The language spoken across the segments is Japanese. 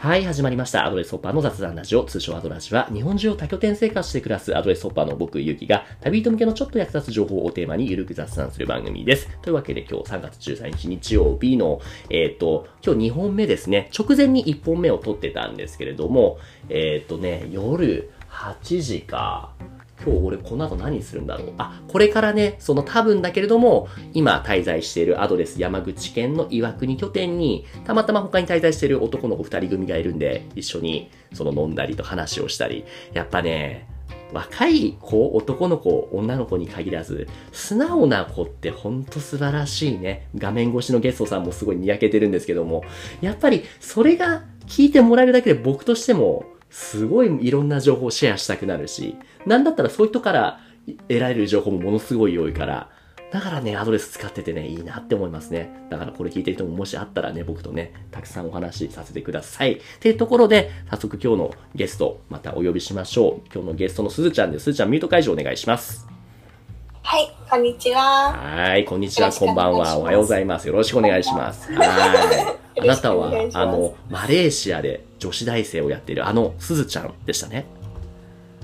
はい、始まりました。アドレスホッパーの雑談ラジオ、通称アドラジは、日本中を多拠点生活して暮らすアドレスホッパーの僕、ゆうきが、旅人向けのちょっと役立つ情報をテーマにゆるく雑談する番組です。というわけで今日3月13日日曜日の、えっ、と、今日2本目ですね。直前に1本目を撮ってたんですけれども、えっ、とね、夜8時か。今日俺この後何するんだろうあ、これからね、その多分だけれども、今滞在しているアドレス山口県の岩国拠点に、たまたま他に滞在している男の子二人組がいるんで、一緒にその飲んだりと話をしたり。やっぱね、若い子、男の子、女の子に限らず、素直な子ってほんと素晴らしいね。画面越しのゲストさんもすごいにやけてるんですけども、やっぱりそれが聞いてもらえるだけで僕としても、すごいいろんな情報をシェアしたくなるし、なんだったらそういう人から得られる情報もものすごい多いから、だからね、アドレス使っててね、いいなって思いますね。だからこれ聞いてる人ももしあったらね、僕とね、たくさんお話しさせてください。っていうところで、早速今日のゲスト、またお呼びしましょう。今日のゲストのすずちゃんです。すずちゃん、ミュート解除お願いします。はい、こんにちは。はい、こんにちは、こんばんは。おはようございます。よろしくお願いします。はい。あなたはあの、マレーシアで女子大生をやっているあのすずちゃんでしたね。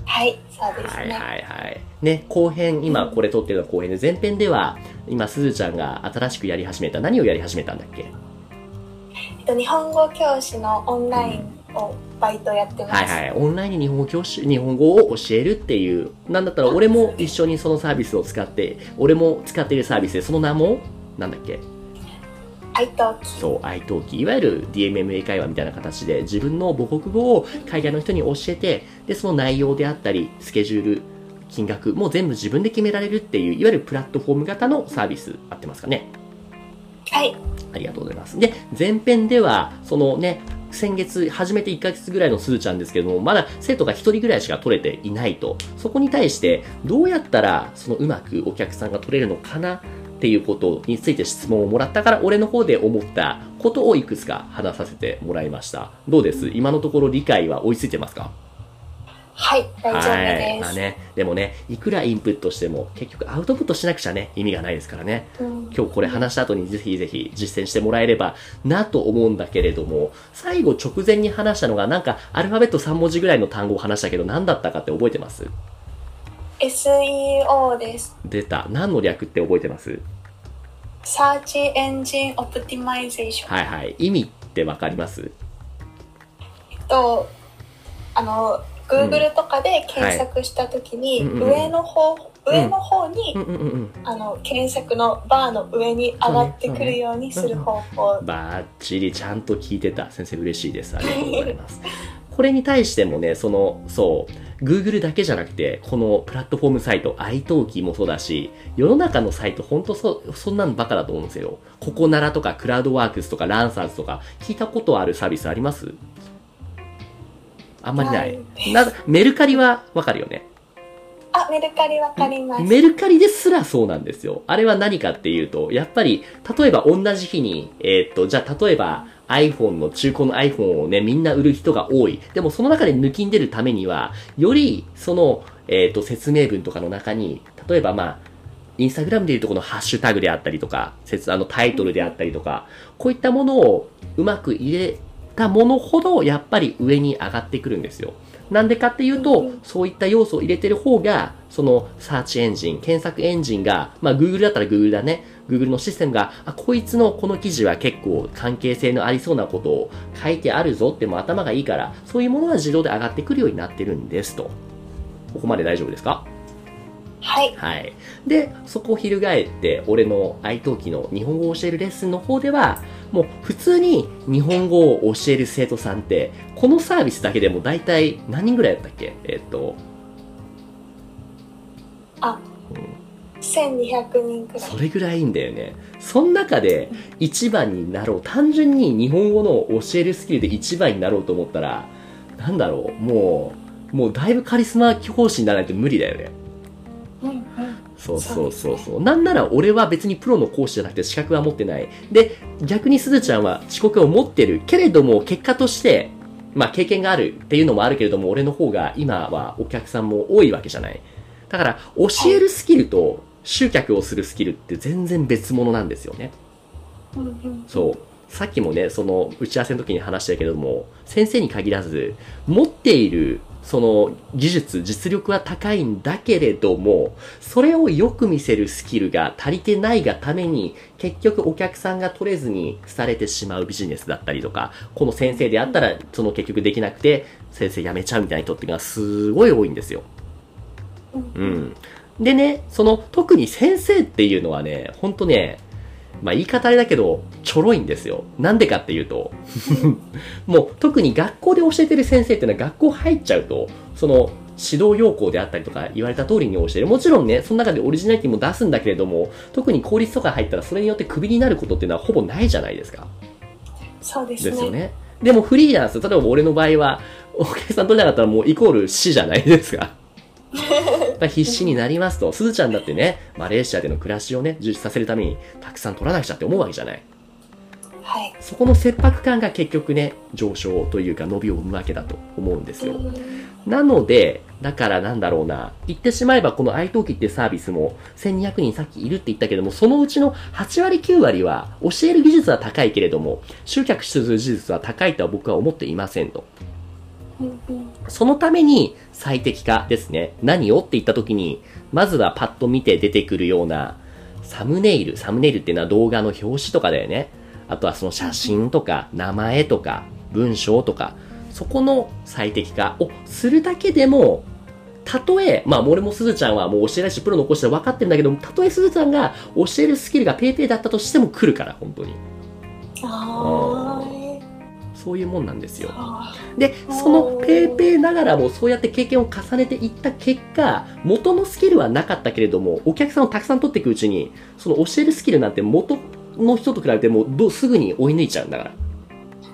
はい、そうですね。はいはいはい。ね、後編、今これ撮ってるのは後編で、前編では、今すずちゃんが新しくやり始めた、何をやり始めたんだっけ？えっと、日本語教師のオンラインをバイトやってます。はいはい。オンラインに日本語教師、日本語を教えるっていう、なんだったら俺も一緒にそのサービスを使って、俺も使っているサービスで、その名も、なんだっけ？アイトーキ。そう、iTalki。いわゆる DMM 英会話みたいな形で、自分の母国語を海外の人に教えて、で、その内容であったり、スケジュール、金額も全部自分で決められるっていう、いわゆるプラットフォーム型のサービス、合ってますかね？はい、ありがとうございます。で、前編では、そのね、先月、始めて1ヶ月ぐらいのすずちゃんですけども、まだ生徒が1人ぐらいしか取れていないと。そこに対して、どうやったら、そのうまくお客さんが取れるのかなっていうことについて質問をもらったから、俺の方で思ったことをいくつか話させてもらいました。どうです？今のところ理解は追いついてますか？はい、大丈夫はい。です。まあね、でもね、いくらインプットしても、結局アウトプットしなくちゃね、意味がないですからね。うん、今日これ話した後にぜひぜひ実践してもらえればなと思うんだけれども、最後直前に話したのがなんかアルファベット3文字ぐらいの単語を話したけど何だったかって覚えてます？SEO です。出た。何の略って覚えてます？Search Engine Optimization。はいはい。意味ってわかります？えっと、あの、Google とかで検索したときに、上の方、上の方に、うんうんうんうん。あの、検索のバーの上に上がってくるようにする方法。バッチリちゃんと聞いてた。先生嬉しいです。ありがとうございます。これに対してもね、その、そう、Google だけじゃなくて、このプラットフォームサイト、iTalki もそうだし、世の中のサイト、ほんとそ、そんなのバカだと思うんですよ。ココナラとか、クラウドワークスとか、ランサーズとか、聞いたことあるサービスあります？あんまりない。なメルカリはわかるよね？あ、メルカリわかります。メルカリですらそうなんですよ。あれは何かっていうと、やっぱり、例えば同じ日に、えーっと、じゃあ例えば iPhone の中古の iPhone をね、みんな売る人が多い。でもその中で抜きん出るためには、よりその、えーっと、説明文とかの中に、例えばまあ、インスタグラムでいうとこのハッシュタグであったりとか、説あのタイトルであったりとか、こういったものをうまく入れたものほど、やっぱり上に上がってくるんですよ。なんでかっていうと、そういった要素を入れてる方が、そのサーチエンジン、検索エンジンが、まあ Google だったら Google だね。Google のシステムが、あ、こいつのこの記事は結構関係性のありそうなことを書いてあるぞってもう頭がいいから、そういうものは自動で上がってくるようになってるんですと。ここまで大丈夫ですか？はい。はい。で、そこを翻って、俺の iTalki の日本語を教えるレッスンの方では、もう普通に日本語を教える生徒さんって、このサービスだけでも大体何人ぐらいだったっけ？えっと、あ、1200人くらい。それぐらいいいんだよね。その中で一番になろう。単純に日本語の教えるスキルで一番になろうと思ったら、なんだろう、もう、もうだいぶカリスマ講師にならないと無理だよね。うんうん。そうそうそうそう。なんなら俺は別にプロの講師じゃなくて資格は持ってない。で、逆にすずちゃんは遅刻を持ってる。けれども、結果として、まあ経験があるっていうのもあるけれども、俺の方が今はお客さんも多いわけじゃない。だから、教えるスキルと集客をするスキルって全然別物なんですよね。そう。さっきもね、その打ち合わせの時に話したけども、先生に限らず、持っているその技術、実力は高いんだけれども、それをよく見せるスキルが足りてないがために、結局お客さんが取れずに廃れてしまうビジネスだったりとか、この先生であったら、その結局できなくて、先生辞めちゃうみたいな人っていうのがすごい多いんですよ。うん。でね、その特に先生っていうのはね、ほんとね、まあ言い方あれだけど、ちょろいんですよ。なんでかっていうと、もう特に学校で教えてる先生っていうのは学校入っちゃうと、その指導要項であったりとか言われた通りに教える。もちろんね、その中でオリジナリティも出すんだけれども、特に公立とか入ったらそれによってクビになることっていうのはほぼないじゃないですか。そうですね。ですよね。でもフリーランス、例えば俺の場合は、お客さん取れなかったらもうイコール死じゃないですか。だ必死になりますと、すずちゃんだってね、マレーシアでの暮らしをね、充実させるために、たくさん取らなくちゃって思うわけじゃない。はい。そこの切迫感が結局ね、上昇というか伸びを生むわけだと思うんですよ。なので、だからなんだろうな、言ってしまえばこの iTalki ってサービスも1200人さっきいるって言ったけども、そのうちの8割9割は教える技術は高いけれども、集客する技術は高いとは僕は思っていませんと。そのために最適化ですね。何をって言った時に、まずはパッと見て出てくるようなサムネイル。サムネイルっていうのは動画の表紙とかだよね。あとはその写真とか名前とか文章とか、そこの最適化をするだけでも、たとえ、まあ俺もすずちゃんはもう教えないし、プロの講師で分かってるんだけども、たとえすずちゃんが教えるスキルがペーペーだったとしても来るから、本当に。あーそういうもんなんですよ。あで、そのペーペーながらもそうやって経験を重ねていった結果、元のスキルはなかったけれども、お客さんをたくさん取っていくうちに、その教えるスキルなんて元の人と比べてもうどすぐに追い抜いちゃうんだから。ー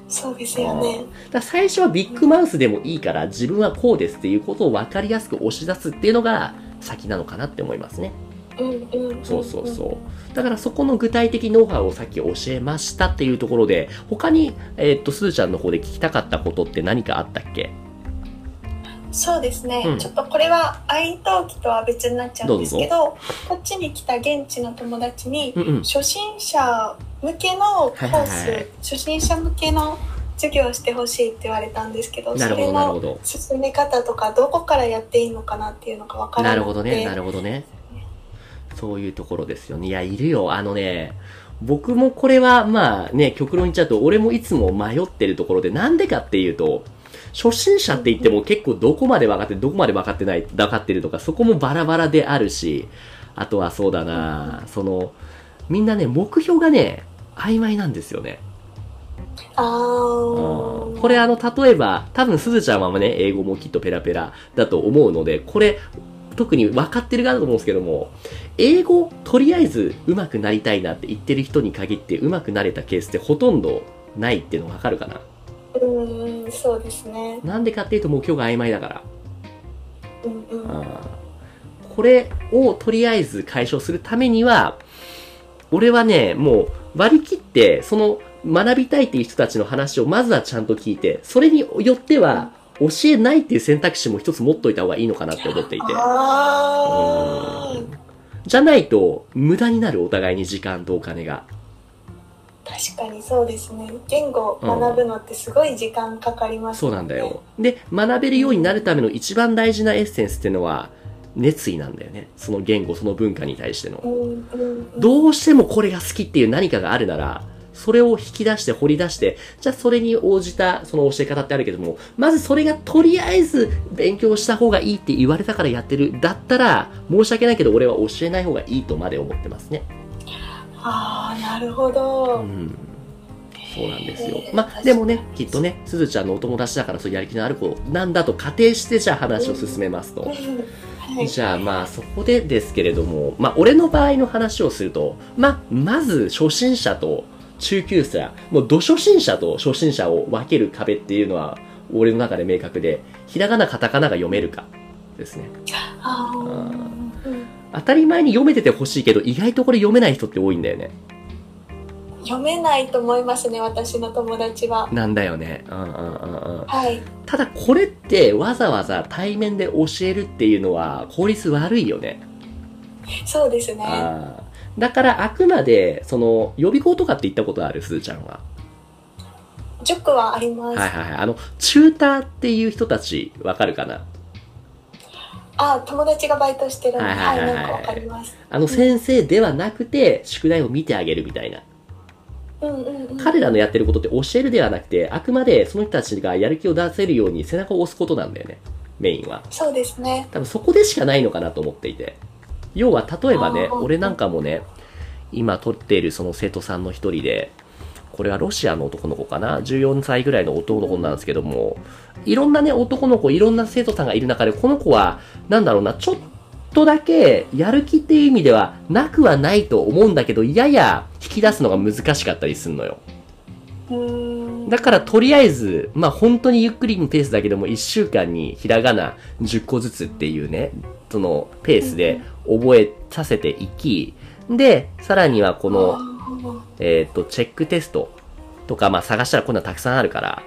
そうですよね。だ最初はビッグマウスでもいいから、自分はこうですっていうことを分かりやすく押し出すっていうのが先なのかなって思いますね。うんうんうん。そうそうそう。だからそこの具体的ノウハウをさっき教えましたっていうところで、他に、えーっと、すずちゃんの方で聞きたかったことって何かあったっけ？そうですね、うんちょっとこれは愛登記とは別になっちゃうんですけどこっちに来た現地の友達にうんうん。初心者向けのコース、はいはいはい初心者向けの授業をしてほしいって言われたんですけどそれのなるほど。進め方とかどこからやっていいのかなっていうのが分からなくてなるほどね、なるほどね。そういうところですよね。いや、いるよ。あのね、僕もこれは、まあね、極論言っちゃうと、俺もいつも迷ってるところで、なんでかっていうと、初心者って言っても結構どこまで分かってどこまで分かってない、分かってるとか、そこもバラバラであるし、あとはそうだな、その、みんなね、目標がね、曖昧なんですよね。あうんーこれあの、例えば、多分すずちゃんはね、英語もきっとペラペラだと思うので、これ、特に分かってる側だと思うんですけども、英語、とりあえず上手くなりたいなって言ってる人に限って上手くなれたケースってほとんどないっていうの分かるかな。うんうんそうですね。なんでかっていうと目標が曖昧だから。うんうん。これをとりあえず解消するためには、俺はね、もう割り切って、その学びたいっていう人たちの話をまずはちゃんと聞いて、それによっては教えないっていう選択肢も一つ持っといた方がいいのかなって思っていて。じゃないと無駄になるお互いに時間とお金が。確かにそうですね言語を学ぶのってすごい時間かかりますそうなんだよ。で、学べるようになるための一番大事なエッセンスっていうのは、熱意なんだよね。その言語、その文化に対しての。うんうんうんどうしてもこれが好きっていう何かがあるなら、それを引き出して掘り出して、じゃあそれに応じたその教え方ってあるけども、まずそれがとりあえず勉強した方がいいって言われたからやってる。だったら、申し訳ないけど俺は教えない方がいいとまで思ってますね。ああなるほど、うん。そうなんですよまあ、でもね、きっとね、すずちゃんのお友達だからそういうやる気のある子なんだと仮定してじゃあ話を進めますと。はい、じゃあまあそこでですけれども、まあ俺の場合の話をすると、まあまず初心者と中級者、もうど初心者と初心者を分ける壁っていうのは俺の中で明確で、ひらがなカタカナが読めるかですね。当たり前に読めててほしいけど意外とこれ読めない人って多いんだよね。読めないと思いますね私の友達はなんだよね。うんうんうんうん。はいただこれってわざわざ対面で教えるっていうのは効率悪いよね。そうですねあーだからあくまで、その予備校とかって言ったことあるすずちゃんは。塾はあります。はいはいはい。あの、チューターっていう人たち、わかるかな？あ、友達がバイトしてるんで、ははいい、はいはいはいなんかります。あの、先生ではなくて、宿題を見てあげるみたいな。うんうんうん。彼らのやってることって教えるではなくて、あくまでその人たちがやる気を出せるように背中を押すことなんだよね。メインは。そうですね。多分そこでしかないのかなと思っていて。要は、例えばね、俺なんかもね、今撮っているその生徒さんの一人で、これはロシアの男の子かな ?14 歳ぐらいの男の子なんですけども、いろんなね、男の子、いろんな生徒さんがいる中で、この子は、なんだろうな、ちょっとだけ、やる気っていう意味では、なくはないと思うんだけど、やや引き出すのが難しかったりするのよ。だからとりあえず、まあ本当にゆっくりのペースだけども、1週間にひらがな10個ずつっていうね、そのペースで覚えさせていき、で、さらにはこの、えっ、と、チェックテストとか、まあ探したらこんなのたくさんあるから、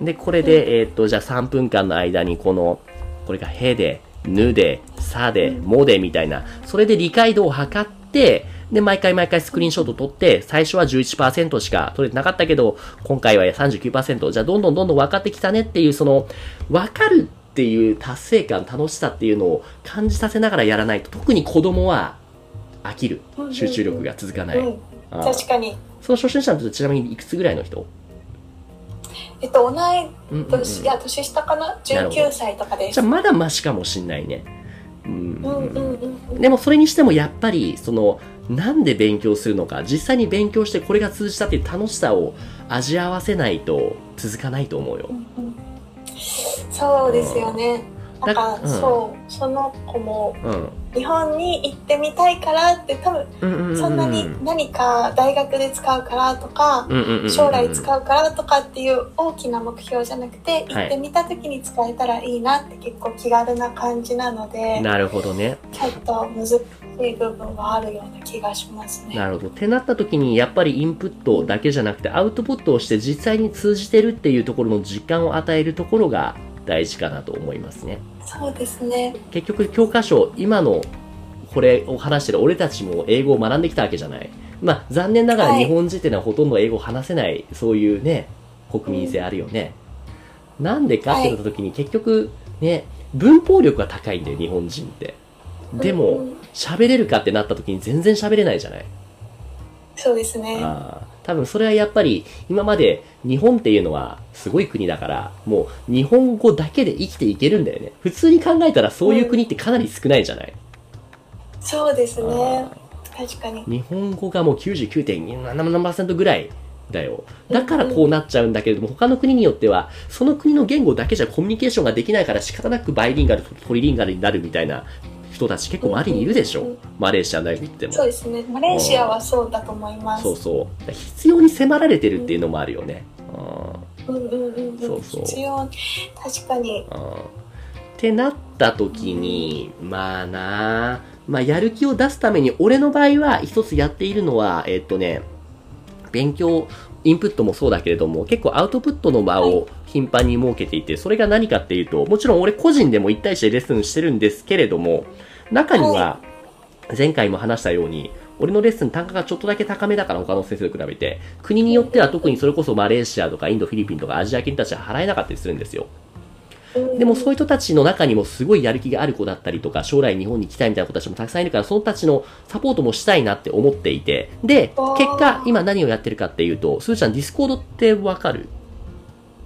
で、これで、えっ、と、じゃあ3分間の間にこの、これがへで、ぬで、さで、もでみたいな、それで理解度を測って、で、毎回毎回スクリーンショット撮って、最初は11%しか取れてなかったけど、今回は39%、じゃあどんどんどんどん分かってきたねっていう、その、分かるっていう達成感、楽しさっていうのを感じさせながらやらないと、特に子供は飽きる。集中力が続かない。うん。確かに。その初心者の人ちなみにいくつぐらいの人？えっと、同いうんうんうん年、いや、年下かな？なるほど ?19 歳とかです。じゃあまだマシかもしんないね。うんうんうんうんうん。でもそれにしてもやっぱり、その、なんで勉強するのか、実際に勉強してこれが通じたっていう楽しさを味合わせないと続かないと思うよ。そうですよね。なんか、うんそう、その子もうん。日本に行ってみたいからって多分。そんなに何か大学で使うからとか、将来使うからとかっていう大きな目標じゃなくて、はい行ってみた時に使えたらいいなって結構気軽な感じなので、なるほどね。ちょっと難しい部分はあるような気がしますね。なるほど。ってなった時に、やっぱりインプットだけじゃなくて、アウトプットをして実際に通じてるっていうところの実感を与えるところが大事かなと思いますね。そうですね。結局教科書、今のこれを話してる俺たちも英語を学んできたわけじゃない。まあ残念ながらはい日本人っていうのはほとんど英語を話せない、そういうね、国民性あるよね。なんでかって言った時に結局ね、文法力が高いんだよ、日本人って。でうんもうん、喋れるかってなった時に全然喋れないじゃない。そうですね。ああ多分それはやっぱり今まで日本っていうのはすごい国だからもう日本語だけで生きていけるんだよね。普通に考えたらそういう国ってかなり少ないじゃない、そうですね。あ。確かに。日本語がもう99.7%ぐらいだよ。だからこうなっちゃうんだけれども他の国によってはその国の言語だけじゃコミュニケーションができないから仕方なくバイリンガルとトリリンガルになるみたいな人たち結構周りにいるでしょ？うんうんマレーシア大学行ってもそうですね。マレーシアはそうだと思います。そうそう必要に迫られてるっていうのもあるよね、うんうんうんうんうん。そうそう必要。確かに。うんってなった時に、まあなあまあやる気を出すために、俺の場合は一つやっているのは、えっとね、勉強、インプットもそうだけれども、結構アウトプットの場を頻繁に設けていて、それが何かっていうと、もちろん俺個人でも一対一でレッスンしてるんですけれども、中には、前回も話したように、俺のレッスン単価がちょっとだけ高めだから他の先生と比べて、国によっては特にそれこそマレーシアとかインド、フィリピンとかアジア系たちは払えなかったりするんですよ。でもそういう人たちの中にもすごいやる気がある子だったりとか、将来日本に来たいみたいな子たちもたくさんいるから、その子たちのサポートもしたいなって思っていて、で結果、今何をやってるかっていうと、すーちゃん Discord ってわかる？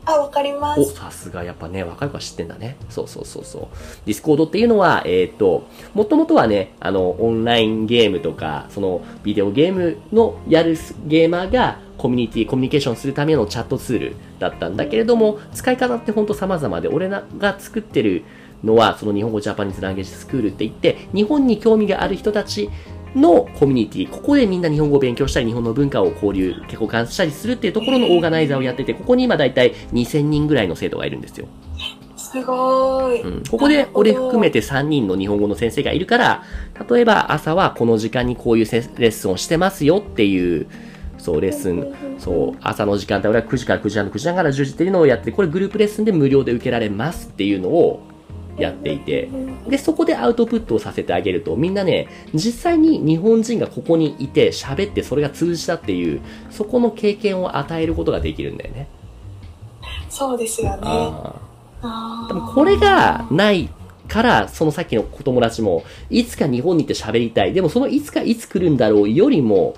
あ、わかりますお、さすがやっぱね、若い子は知ってんだね。そうそうそうそう。 Discord っていうのは、えっ、と、もともとはね、あの、オンラインゲームとか、その、ビデオゲームのやるゲーマーが、コミュニティ、コミュニケーションするためのチャットツールだったんだけれども、使い方ってほんと様々で、俺らが作ってるのは、その日本語ジャパニーズランゲージスクールって言って、日本に興味がある人たちのコミュニティ、ここでみんな日本語を勉強したり、日本の文化を交流、結構感じしたりするっていうところのオーガナイザーをやってて、ここに今だいたい2000人ぐらいの生徒がいるんですよ。すごい。うん、ここで俺含めて3人の日本語の先生がいるから、例えば朝はこの時間にこういうせレッスンをしてますよっていう、そう、レッスン、そう、朝の時間帯、俺は9時から9時半の9時半から10時っていうのをやって、これグループレッスンで無料で受けられますっていうのをやっていて、で、そこでアウトプットをさせてあげると、みんなね、実際に日本人がここにいて喋ってそれが通じたっていう、そこの経験を与えることができるんだよね。そうですよね。でもこれがないから、そのさっきのお友達も、いつか日本に行って喋りたい。でもそのいつかいつ来るんだろうよりも、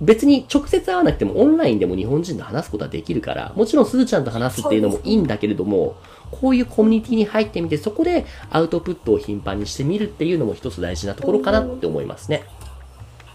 別に直接会わなくてもオンラインでも日本人と話すことはできるから、もちろんすずちゃんと話すっていうのもいいんだけれども、こういうコミュニティに入ってみて、そこでアウトプットを頻繁にしてみるっていうのも一つ大事なところかなって思いますね。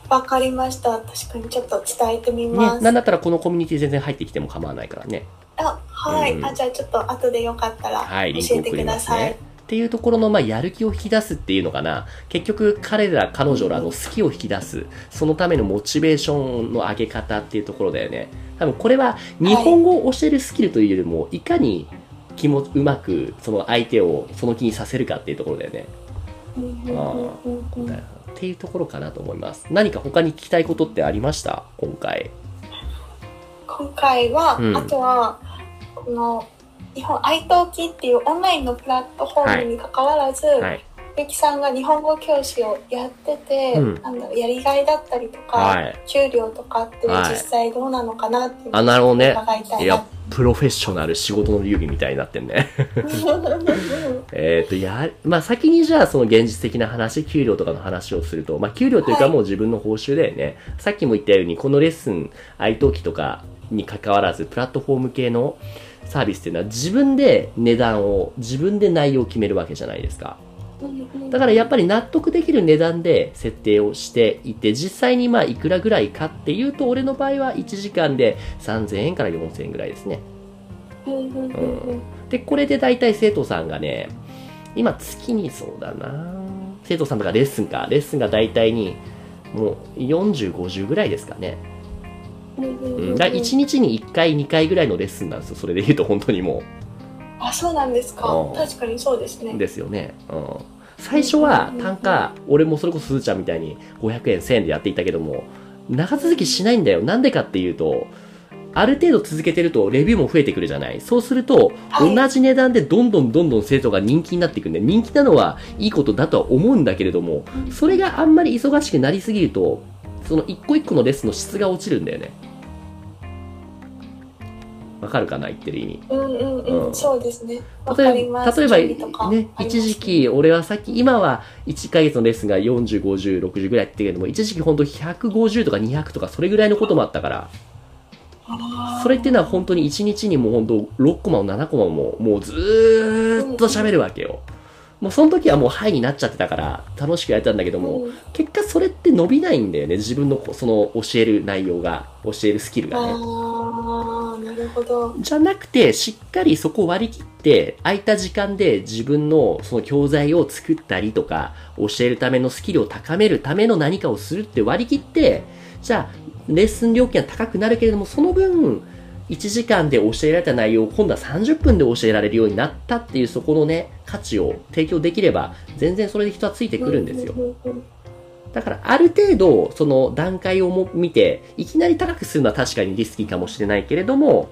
わかりました。確かにちょっと伝えてみね、ます。なんだったらこのコミュニティ全然入ってきても構わないからね。あ、はい、うんあ、じゃあちょっと後でよかったら教えてください。ね。っていうところの、まあ、やる気を引き出すっていうのかな。結局、彼ら、彼女らの好きを引き出す。そのためのモチベーションの上げ方っていうところだよね。多分、これは、日本語を教えるスキルというよりも、いかに気もうまく、その相手をその気にさせるかっていうところだよね。うんうんうんうんうんっていうところかなと思います。何か他に聞きたいことってありました？今回。今回は、うんあとはこの日本 iTalki っていうオンラインのプラットフォームに関わらず、はい。ゆきさんが日本語教師をやってて、うんなんだろうやりがいだったりとか、はい給料とかってはい実際どうなのかなっていうのあ、をなるほどね。伺いたいないや、プロフェッショナル仕事の流儀みたいになってんね。えっと、や、まあ、先にじゃあその現実的な話、給料とかの話をすると、まあ、給料というかはいもう自分の報酬だよね。さっきも言ったように、このレッスン、愛登記とかに関わらず、プラットフォーム系のサービスっていうのは自分で値段を、自分で内容を決めるわけじゃないですか。だからやっぱり納得できる値段で設定をしていて、実際にまあいくらぐらいかっていうと、俺の場合は1時間で3000円から4000円ぐらいですね。うんで、これで大体生徒さんがね、今月にそうだな生徒さんとかレッスンか、レッスンが大体にもう40、50ぐらいですかね。うん。だから1日に1回、2回ぐらいのレッスンなんですよ。それで言うと本当にもあそうなんですかうん確かにそうですねう。ですよね。うん。最初は単価、俺もそれこそすずちゃんみたいに500円、1000円でやっていたけども、長続きしないんだよ。なんでかっていうと、ある程度続けてるとレビューも増えてくるじゃない。そうすると、はい同じ値段でどんどんどんどん生徒が人気になっていくんで、人気なのはいいことだとは思うんだけれども、それがあんまり忙しくなりすぎると、その一個一個のレッスンの質が落ちるんだよね。わかるかな言ってる意味。うんうんうん、うんそうですね。例えば。例えば、ね、一時期、俺はさっき、今は1ヶ月のレッスンが40、50、60ぐらいって言ってるけども、一時期本当150とか200とか、それぐらいのこともあったから、それっていうのは本当に1日にもう本当6コマも7コマも、もうずーっと喋るわけよ。もうその時はもうハイになっちゃってたから、楽しくやれたんだけども、うん結果それって伸びないんだよね。自分のその教える内容が、教えるスキルがね。ほど。じゃなくて、しっかりそこを割り切って、空いた時間で自分のその教材を作ったりとか、教えるためのスキルを高めるための何かをするって割り切って、じゃあ、レッスン料金は高くなるけれども、その分、1時間で教えられた内容を今度は30分で教えられるようになったっていうそこのね、価値を提供できれば、全然それで人はついてくるんですよ。だから、ある程度、その段階をも見て、いきなり高くするのは確かにリスキーかもしれないけれども、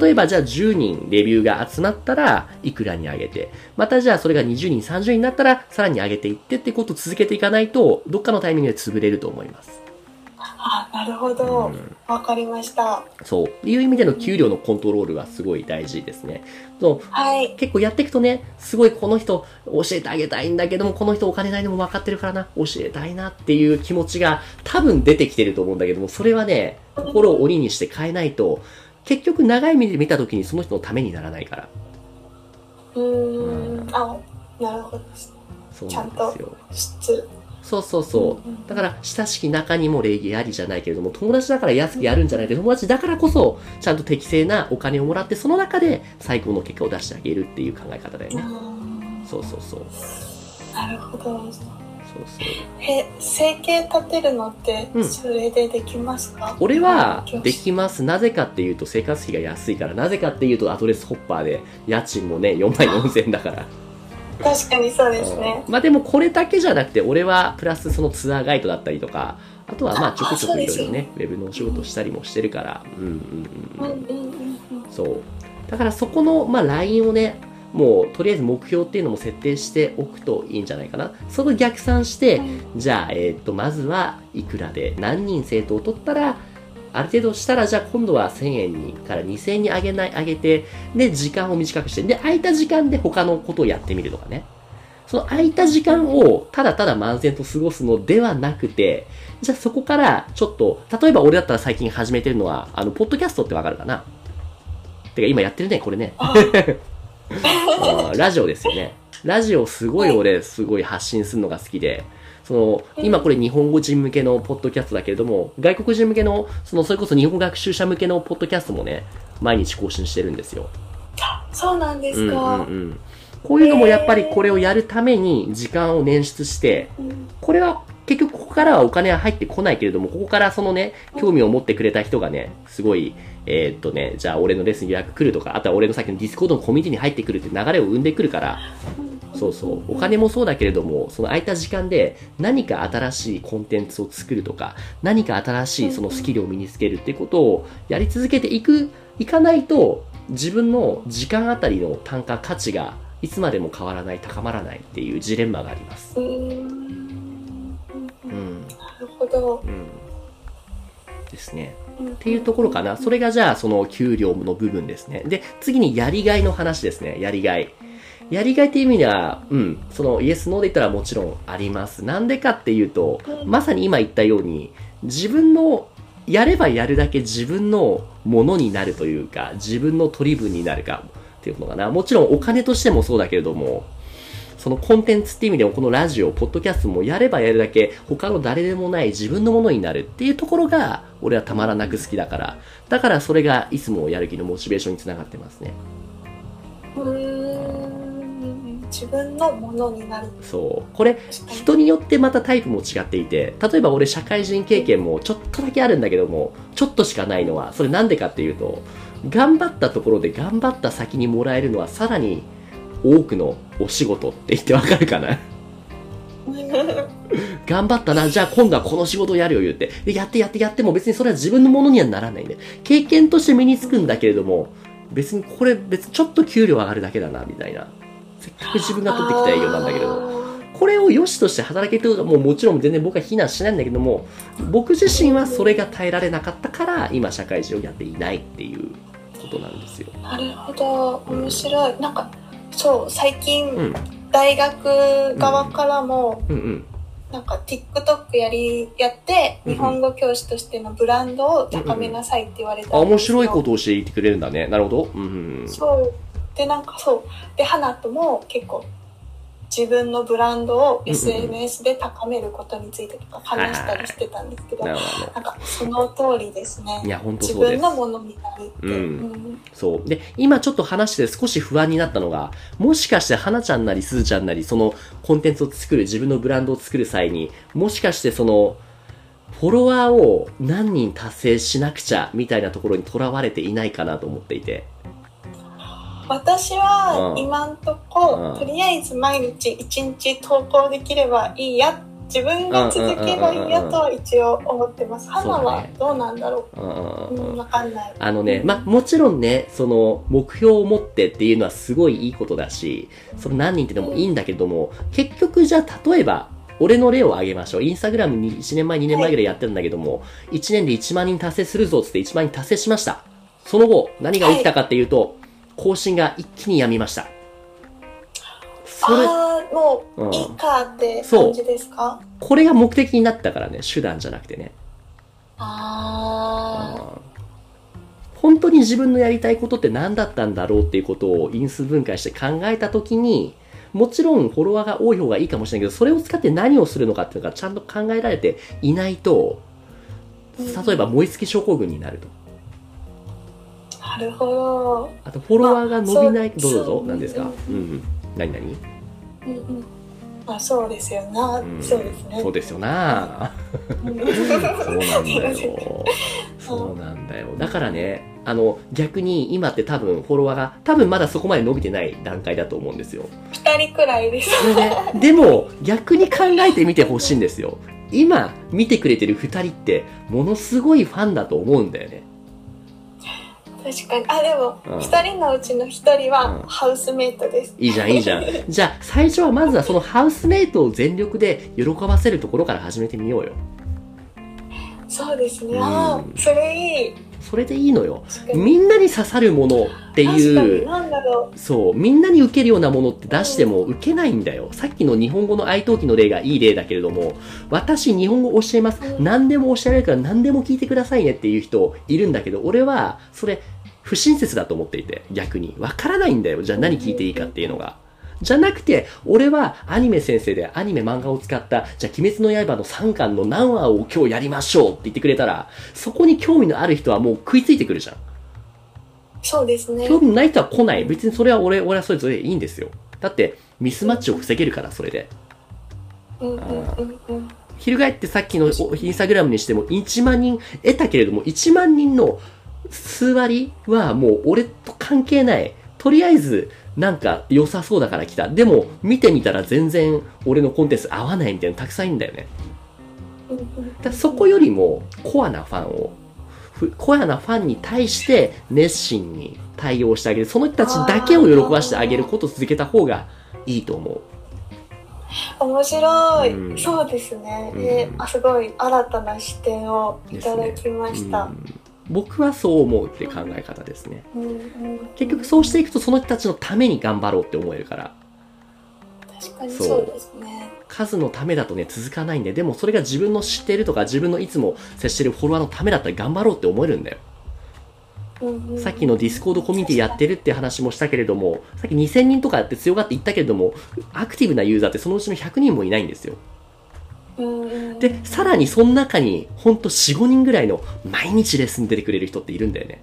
例えばじゃあ10人レビューが集まったらいくらに上げて、またじゃあそれが20人、30人になったらさらに上げていってってことを続けていかないと、どっかのタイミングで潰れると思います。あなるほど。わかりました。そう。いう意味での給料のコントロールはすごい大事ですね。そうはい。結構やっていくとね、すごいこの人教えてあげたいんだけども、この人お金ないのも分かってるからな、教えたいなっていう気持ちが多分出てきてると思うんだけども、それはね、心を鬼にして変えないと、結局長い目で見た時にその人のためにならないから。うーん。あ、なるほど。そうなんですよ。質。そうそうそう。だから、親しき中にも礼儀ありじゃないけれども、友達だから安くやるんじゃないで、友達だからこそ、ちゃんと適正なお金をもらって、その中で最高の結果を出してあげるっていう考え方だようね。んそうそうそう。なるほど。そうそう。へ、生計立てるのってうん、それでできますか、俺は教師できます。なぜかっていうと生活費が安いから。なぜかっていうとアドレスホッパーで家賃もね、4万4千円だから。確かにそうですね。うんまあでもこれだけじゃなくて、俺はプラスそのツアーガイドだったりとか、あとはまあちょくちょくいろいろね、ウェブのお仕事したりもしてるから。うんうんううんんうん。うんうんうん。そう。だからそこの、まあ、ラインをね、もうとりあえず目標っていうのも設定しておくといいんじゃないかな。その逆算して、じゃあ、えーっと、まずはいくらで何人生徒を取ったら、ある程度したら、じゃあ今度は1000円にから2000円に上げない、上げて、で、時間を短くして、で、空いた時間で他のことをやってみるとかね。その空いた時間をただただ漫然と過ごすのではなくて、じゃあそこからちょっと、例えば俺だったら最近始めてるのは、あの、ポッドキャストってわかるかなてか今やってるね、これね。ラジオですよね。ラジオすごい俺、すごい発信するのが好きで、その、今これ日本語人向けのポッドキャストだけれども、外国人向けの、その、それこそ日本学習者向けのポッドキャストもね、毎日更新してるんですよ。そうなんですうんうか。んうん。こういうのもやっぱりこれをやるために時間を捻出して、うんこれは結局ここからはお金は入ってこないけれども、ここからそのね、興味を持ってくれた人がね、すごい、えーっとね、じゃあ俺のレッスン予約来るとか、あとは俺のさっきの Discord のコミュニティに入ってくるって流れを生んでくるから、そうそう。お金もそうだけれども、その空いた時間で何か新しいコンテンツを作るとか、何か新しいそのスキルを身につけるってことをやり続けていく、いかないと、自分の時間あたりの単価、価値がいつまでも変わらない、高まらないっていうジレンマがあります。うん。なるほど。うん。ですね。っっていうところかな。それがじゃあその給料の部分ですね。で、次にやりがいの話ですね。やりがい。やりがいっていう意味では、うん、そのイエス、ノーで言ったらもちろんあります。なんでかっていうと、まさに今言ったように、自分の、やればやるだけ自分のものになるというか、自分の取り分になるかっていうのかな。もちろんお金としてもそうだけれども、そのコンテンツっていう意味でもこのラジオ、ポッドキャストもやればやるだけ他の誰でもない自分のものになるっていうところが俺はたまらなく好きだから、だからそれがいつもやる気のモチベーションにつながってますね。うーん自分のものになる。そう。これ人によってまたタイプも違っていて、例えば俺社会人経験もちょっとだけあるんだけども、ちょっとしかないのは、それなんでかっていうと、頑張ったところで頑張った先にもらえるのはさらに多くのお仕事って言ってわかるかな？頑張ったな、じゃあ今度はこの仕事をやるよ言って。で、やってやってやっても別にそれは自分のものにはならないんで。経験として身につくんだけれども、別にこれ別にちょっと給料上がるだけだな、みたいな。せっかく自分が取ってきた営業なんだけれど。これを良しとして働けてるのはもうもちろん全然僕は非難しないんだけども、僕自身はそれが耐えられなかったから、今社会人をやっていないっていうことなんですよ。なるほど面白いなんかそう最近、うん大学側からも、うんうん。なんか TikTok やりやってうん日本語教師としてのブランドを高めなさいって言われたんですあ、よ、面白いことを教えてくれるんだね。なるほど。うんうんうん。そうでなんかそうで花とも結構自分のブランドを SNS で高めることについてとか話したりしてたんですけど、なんかその通りですねいや、本当自そうです。分のものになるって、うんうんそう。で、今ちょっと話して少し不安になったのが、もしかして花ちゃんなりすずちゃんなり、そのコンテンツを作る、自分のブランドを作る際に、もしかしてその、フォロワーを何人達成しなくちゃ、みたいなところにとらわれていないかなと思っていて。私はうん今んとこ、うんとりあえず毎日一日投稿できればいいや自分が続けばいいやとは一応思ってます。花はどうなんだろうんうんう。うんうん、わかんない。あのね、まあ、もちろんね、その、目標を持ってっていうのはすごいいいことだし、その何人っていうのもいいんだけども、結局じゃあ例えば、俺の例を挙げましょう。インスタグラムに1年前、2年前ぐらいやってるんだけども、1年で1万人達成するぞっつって1万人達成しました。その後、何が起きたかっていうと、更新が一気にやみました。それ、ああ、もうんういいかって感じですか？これが目的になったからね、手段じゃなくてね。あ本当に自分のやりたいことって何だったんだろうっていうことを因数分解して考えたときに、もちろんフォロワーが多い方がいいかもしれないけど、それを使って何をするのかっていうのがちゃんと考えられていないと、例えば燃え尽き症候群になると。あ、なるほど。あとフォロワーが伸びない、まあどうぞどうぞそう何ですか？うんうん。何何うんうん。まあそうですよな。うんそうですね。そうですよなうん そうなんだよ。そうなんだよ。だからね、あの、逆に今って多分フォロワーが多分まだそこまで伸びてない段階だと思うんですよ。二人くらいです。ね、でも逆に考えてみてほしいんですよ。今見てくれてる二人ってものすごいファンだと思うんだよね。確かに。あ、でもうん、二人のうちの一人うんはハウスメイトです。いいじゃん、いいじゃん。じゃあ最初はまずはそのハウスメイトを全力で喜ばせるところから始めてみようよ。そうですね。うんそれいい。それでいいのよ。みんなに刺さるものっていう、そう、みんなに受けるようなものって出しても受けないんだよ。さっきの日本語の愛登記の例がいい例だけれども、私日本語教えます。うん何でも教えられるから何でも聞いてくださいねっていう人いるんだけど、俺はそれ不親切だと思っていて、逆に。わからないんだよ。じゃあ何聞いていいかっていうのが。じゃなくて、俺はアニメ先生でアニメ漫画を使った、じゃあ鬼滅の刃の3巻の何話を今日やりましょうって言ってくれたら、そこに興味のある人はもう食いついてくるじゃん。う。そうですね。興味ない人は来ない。別にそれは俺、俺はそれぞれいいんですよ。だって、ミスマッチを防げるから、それで。うんうんうんうん。翻ってさっきのおインスタグラムにしても1万人得たけれども、1万人の数割はもう俺と関係ない。とりあえず、なんか良さそうだから来た。でも、見てみたら全然俺のコンテンツ合わないみたいなのたくさんいるんだよね。だそこよりも、コアなファンを、ふコアなファンに対して熱心に対応してあげる。その人たちだけを喜ばしてあげることを続けた方がいいと思う。面白い、うんそうですね、うんえあすごい新たな視点をいただきました、うん僕はそう思うって考え方ですね。結局そうしていくとその人たちのために頑張ろうって思えるから。確かにそうですね数のためだとね、続かないんで、でもそれが自分の知ってるとか自分のいつも接してるフォロワーのためだったら頑張ろうって思えるんだよ。さっきのディスコードコミュニティやってるって話もしたけれども、さっき2000人とかやって強がって言ったけれども、アクティブなユーザーってそのうちの100人もいないんですよ。で、さらにその中に、ほんと4、5人ぐらいの毎日レッスン出てくれる人っているんだよね。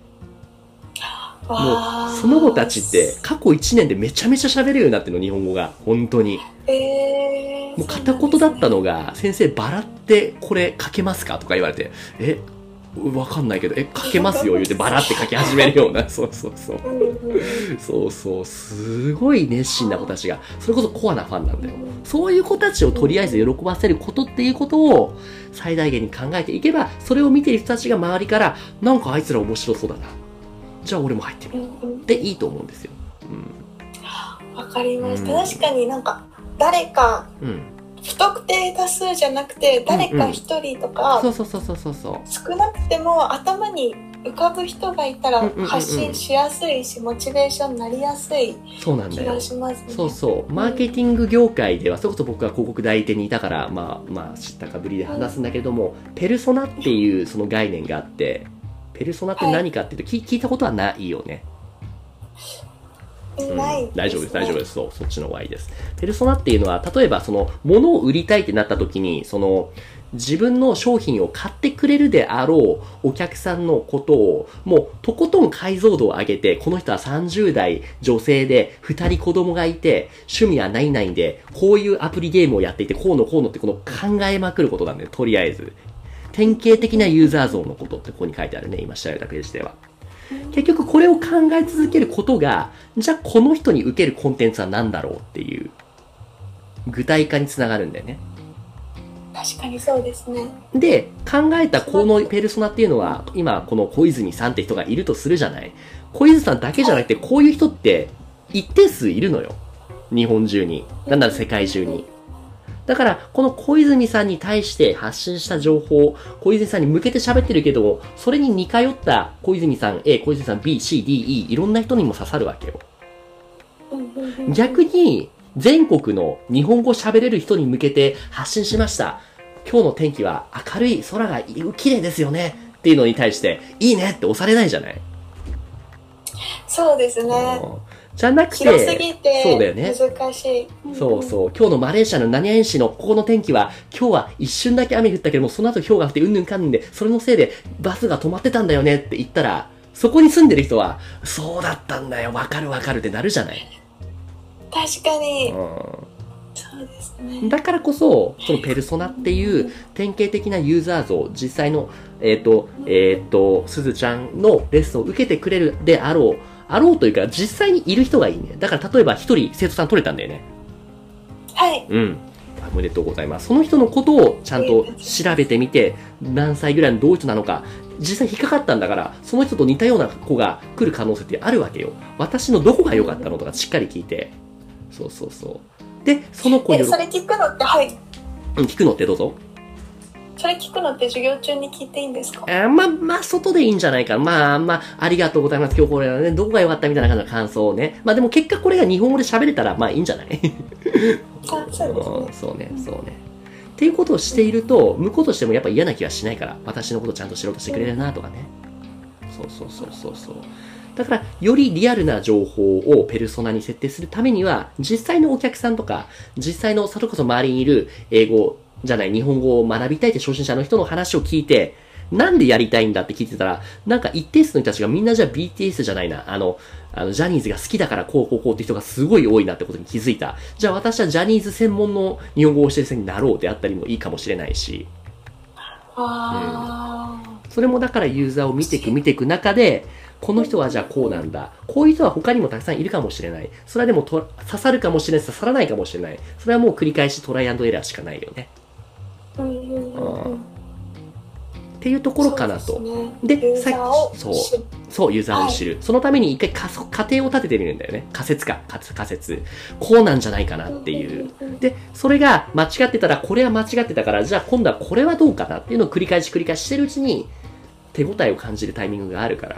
もう、その子たちって過去1年でめちゃめちゃ喋れるようになってるの、日本語が。本当に。えー、もう片言だったのが、先生バラってこれ書けますか？とか言われて、え、わかんないけど、え、書けますよ言うてバラって書き始めるような、そうそうそう。うんうんそうそう、すごい熱心な子たちが、それこそコアなファンなんだよ。そういう子たちをとりあえず喜ばせることっていうことを最大限に考えていけば、それを見てる人たちが周りから、なんかあいつら面白そうだな。じゃあ俺も入ってみようんうんう。でいいと思うんですよ。わかりました、うん確かになんか誰かうん。うん。不特定多数じゃなくて誰か一人とか、そうそうそうそうそうそう。少なくても頭に浮かぶ人がいたらうんうんうんうん発信しやすいしモチベーションになりやすいそうなんだよ気が。しますね。そうそう。マーケティング業界では、それこそ僕は広告代理店にいたから、まあ、まあ、知ったかぶりで話すんだけれども、ペルソナっていうその概念があって、ペルソナって何かっていうと、聞聞いたことはないよね。大丈夫です、大丈夫です。そう、そっちの方がいいです。ペルソナっていうのは、例えばその、物を売りたいってなった時に、その、自分の商品を買ってくれるであろうお客さんのことを、もう、とことん解像度を上げて、この人は30代女性で、2人子供がいて、趣味はないないんで、こういうアプリゲームをやっていて、こうのこうのってこの考えまくることなんだよ、とりあえず。典型的なユーザー像のことってここに書いてあるね、今調べたページでは。結局これを考え続けることが、じゃあこの人に受けるコンテンツは何だろうっていう、具体化につながるんだよね。確かにそうですね。で、考えたこのペルソナっていうのは、今この小泉さんって人がいるとするじゃない小泉さんだけじゃなくて、こういう人って一定数いるのよ。日本中に。なんなら世界中に。だから、この小泉さんに対して発信した情報、小泉さんに向けて喋ってるけども、それに似通った小泉さん A、小泉さん B、C、D、E、いろんな人にも刺さるわけよ。逆に、全国の日本語喋れる人に向けて発信しました。今日の天気は明るい空が綺麗ですよね。っていうのに対して、いいねって押されないじゃない、そうですね。うんじゃなくて、広すぎてそうだよね難しい。そうそう。今日のマレーシアの何々市のここの天気は、今日は一瞬だけ雨降ったけども、その後氷が降ってうんぬんかんぬんで、それのせいでバスが止まってたんだよねって言ったら、そこに住んでる人は、そうだったんだよ、わかるわかるってなるじゃない。確かに。うそうですん。ね。だからこそ、そのペルソナっていう典型的なユーザー像、実際の、えっ、と、えっ、と、すずちゃんのレッスンを受けてくれるであろう、あろうというか、実際にいる人がいいね。だから例えば一人生徒さん取れたんだよね。はい。うん。おめでとうございます。その人のことをちゃんと調べてみて、何歳ぐらいのどういう人なのか、実際引っかかったんだから、その人と似たような子が来る可能性ってあるわけよ。私のどこが良かったのとかしっかり聞いて。そうそうそう。で、その子にえ、それ聞くのって、はい。うん聞くのってどうぞ。それ聞くのって授業中に聞いていいんですか？あまあ、まあ、外でいいんじゃないかな。まあ、まあ、ありがとうございます。今日これはね、どこが良かったみたいな感じの感想をね。まあでも結果これが日本語で喋れたら、まあいいんじゃない？あそうですねうん そうね、そうね。っていうことをしていると、向こうとしてもやっぱ嫌な気はしないから、私のことちゃんと知ろうとしてくれるなとかね。そうそうそうそうそう。だから、よりリアルな情報をペルソナに設定するためには、実際のお客さんとか、実際の、それこそ周りにいる英語じゃない、日本語を学びたいって初心者の人の話を聞いて、なんでやりたいんだって聞いてたら、なんか一定数の人たちがみんなじゃあ BTS じゃないな、あの、あの、ジャニーズが好きだからこうこうこうって人がすごい多いなってことに気づいた。じゃあ私はジャニーズ専門の日本語を教える先生になろうであったりもいいかもしれないし、あそれもだからユーザーを見ていく見ていく中で、この人はじゃあこうなんだ。こういう人は他にもたくさんいるかもしれない。それはでもと刺さるかもしれない、刺さらないかもしれない。それはもう繰り返しトライアンドエラーしかないよね。っていうところかなと。そうでねさっき知るそう、ユーザーを知る。そのために一回仮定を立ててみるんだよね。仮説か、仮仮説。こうなんじゃないかなっていう。で、それが間違ってたら、これは間違ってたから、じゃあ今度はこれはどうかなっていうのを繰り返し繰り返ししてるうちに、手応えを感じるタイミングがあるから。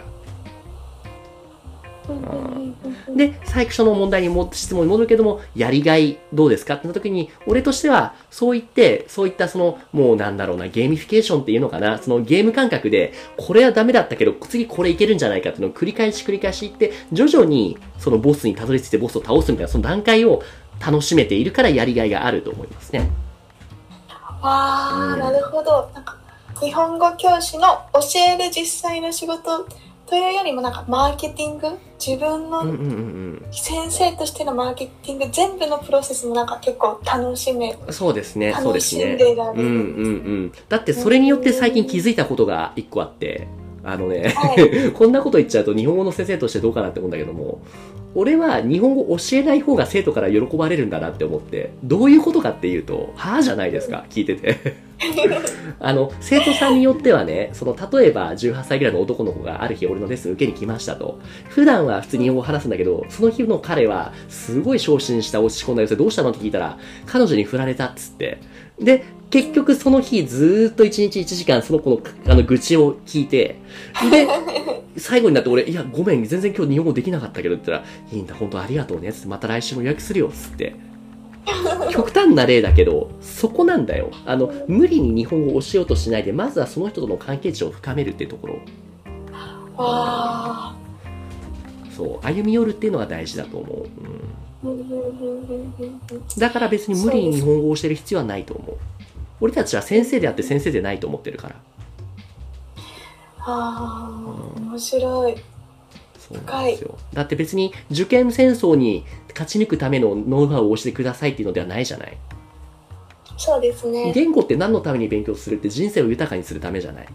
で、最初の問題にも、質問に戻るけども、やりがいどうですかってなった時に、俺としては、そう言って、そういったその、もうなんだろうな、ゲーミフィケーションっていうのかな、そのゲーム感覚で、これはダメだったけど、次これいけるんじゃないかっていうのを繰り返し繰り返し言って、徐々に、そのボスにたどり着いてボスを倒すみたいな、その段階を楽しめているからやりがいがあると思いますね。ああ、うんなるほど。なんか日本語教師の教える実際の仕事というよりもなんかマーケティング？自分の。先生としてのマーケティング全部のプロセスもなんか結構楽しめそうですね、そうですね楽しん。でられる。うんうんうん。だってそれによって最近気づいたことが一個あって、あのね、は こんなこと言っちゃうと日本語の先生としてどうかなって思うんだけども、俺は日本語教えない方が生徒から喜ばれるんだなって思って、どういうことかっていうと、はぁじゃないですか、聞いてて。あの、生徒さんによってはね、その、例えば18歳ぐらいの男の子がある日俺のレッスン受けに来ましたと。普段は普通に日本語を話すんだけど、その日の彼は、すごい昇進した落ち込んだ様子でどうしたのって聞いたら、彼女に振られたっつって。で、結局その日ずーっと1日1時間その子のあの愚痴を聞いて、で、最後になって俺、いや、ごめん、全然今日日本語できなかったけどって言ったら、いいんだ、本当ありがとうね、つって、また来週も予約するよ、つって。極端な例だけど、そこなんだよ。あの、無理に日本語を教えようとしないで、まずはその人との関係値を深めるっていうところ。わそう、歩み寄るっていうのが大事だと思う。うんだから別に無理に日本語を教える必要はないと思う。俺たちは先生であって先生でないと思ってるから。ああ、面白い。そうなんですよ。だって別に受験戦争に勝ち抜くためのノウハウを教えてくださいっていうのではないじゃない。そうですね。言語って何のために勉強するって人生を豊かにするためじゃない。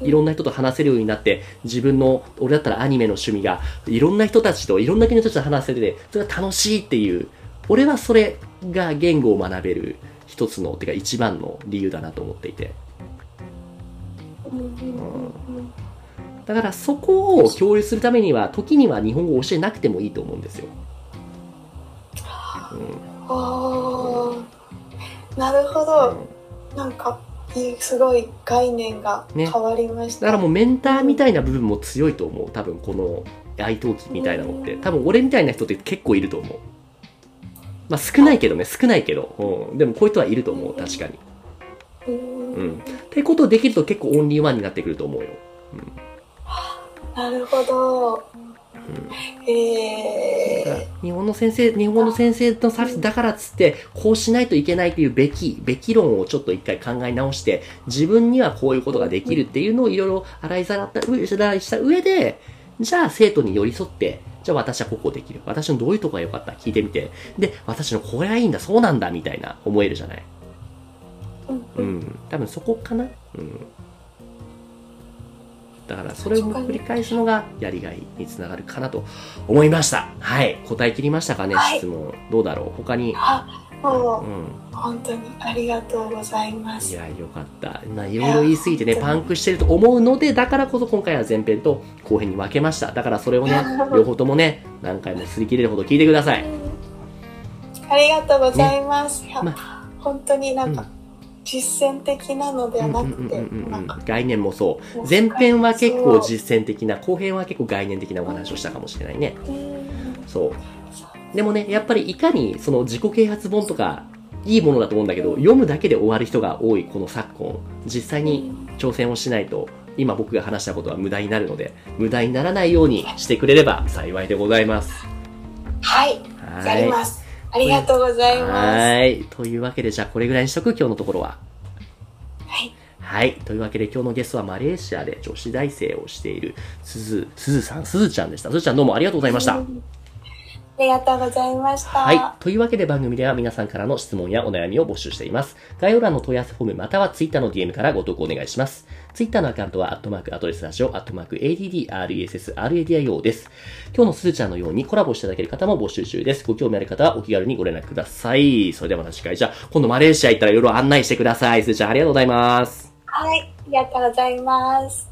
いろんな人と話せるようになって、自分の、俺だったらアニメの趣味が、いろんな人たちと、いろんな国の人たちと話せて、それが楽しいっていう、俺はそれが言語を学べる一つの、てか一番の理由だなと思っていて。うんうんうんうんだからそこを共有するためには、時には日本語を教えなくてもいいと思うんですよ。ああ、なるほど。なんか、いいすごい概念がね変わりました。だからもうメンターみたいな部分も強いと思う。多分この愛登記みたいなのって。多分俺みたいな人って結構いると思う。まあ少ないけどね、少ないけど。うん。でもこういう人はいると思う、確かに。うんうん。ってことできると結構オンリーワンになってくると思うよ。なるほど。えだからえ日本の先生、日本の先生のサービスだからっつって、こうしないといけないというべき、べき論をちょっと一回考え直して、自分にはこういうことができるっていうのをいろいろ洗いざらっした上で、じゃあ生徒に寄り添って、じゃあ私はここできる。私のどういうとこが良かった聞いてみて。で、私のこれがいいんだ、そうなんだ、みたいな思えるじゃない？うんうん。多分そこかな？うん。だからそれを繰り返すのがやりがいにつながるかなと思いました。はい。答え切りましたかね、はい質問。どうだろう？他に？う、うん。本当にありがとうございます。いや、よかった。まあ、いろいろ言い過ぎてね、パンクしてると思うので、だからこそ今回は前編と後編に分けました。だからそれをね、両方ともね、何回も擦り切れるほど聞いてください。ありがとうございます。いやま本当になんか実践的なのではなくて、概念もそう。前編は結構実践的な、後編は結構概念的なお話をしたかもしれないね。うんそう。でもね、やっぱりいかにその自己啓発本とか、いいものだと思うんだけど、読むだけで終わる人が多いこの昨今、実際に挑戦をしないと、今僕が話したことは無駄になるので、無駄にならないようにしてくれれば幸いでございます。はい、はい。やります。ありがとうございます。はい。というわけで、じゃあこれぐらいにしとく、今日のところは。はい。はい。というわけで、今日のゲストはマレーシアで女子大生をしている、すず、すずさん、すずちゃんでした。すずちゃんどうもありがとうございました。うんありがとうございました。はい。というわけで番組では皆さんからの質問やお悩みを募集しています。概要欄の問い合わせフォームまたは Twitter の DM からご投稿お願いします。Twitter のアカウントは、アットマークアドレスラジオ、アットマーク ADDRESSRADIO です。今日のすずちゃんのようにコラボしていただける方も募集中です。ご興味ある方はお気軽にご連絡ください。それではまた次回、じゃあ、今度マレーシア行ったらいろいろ案内してください。すずちゃんありがとうございます。はい、ありがとうございます。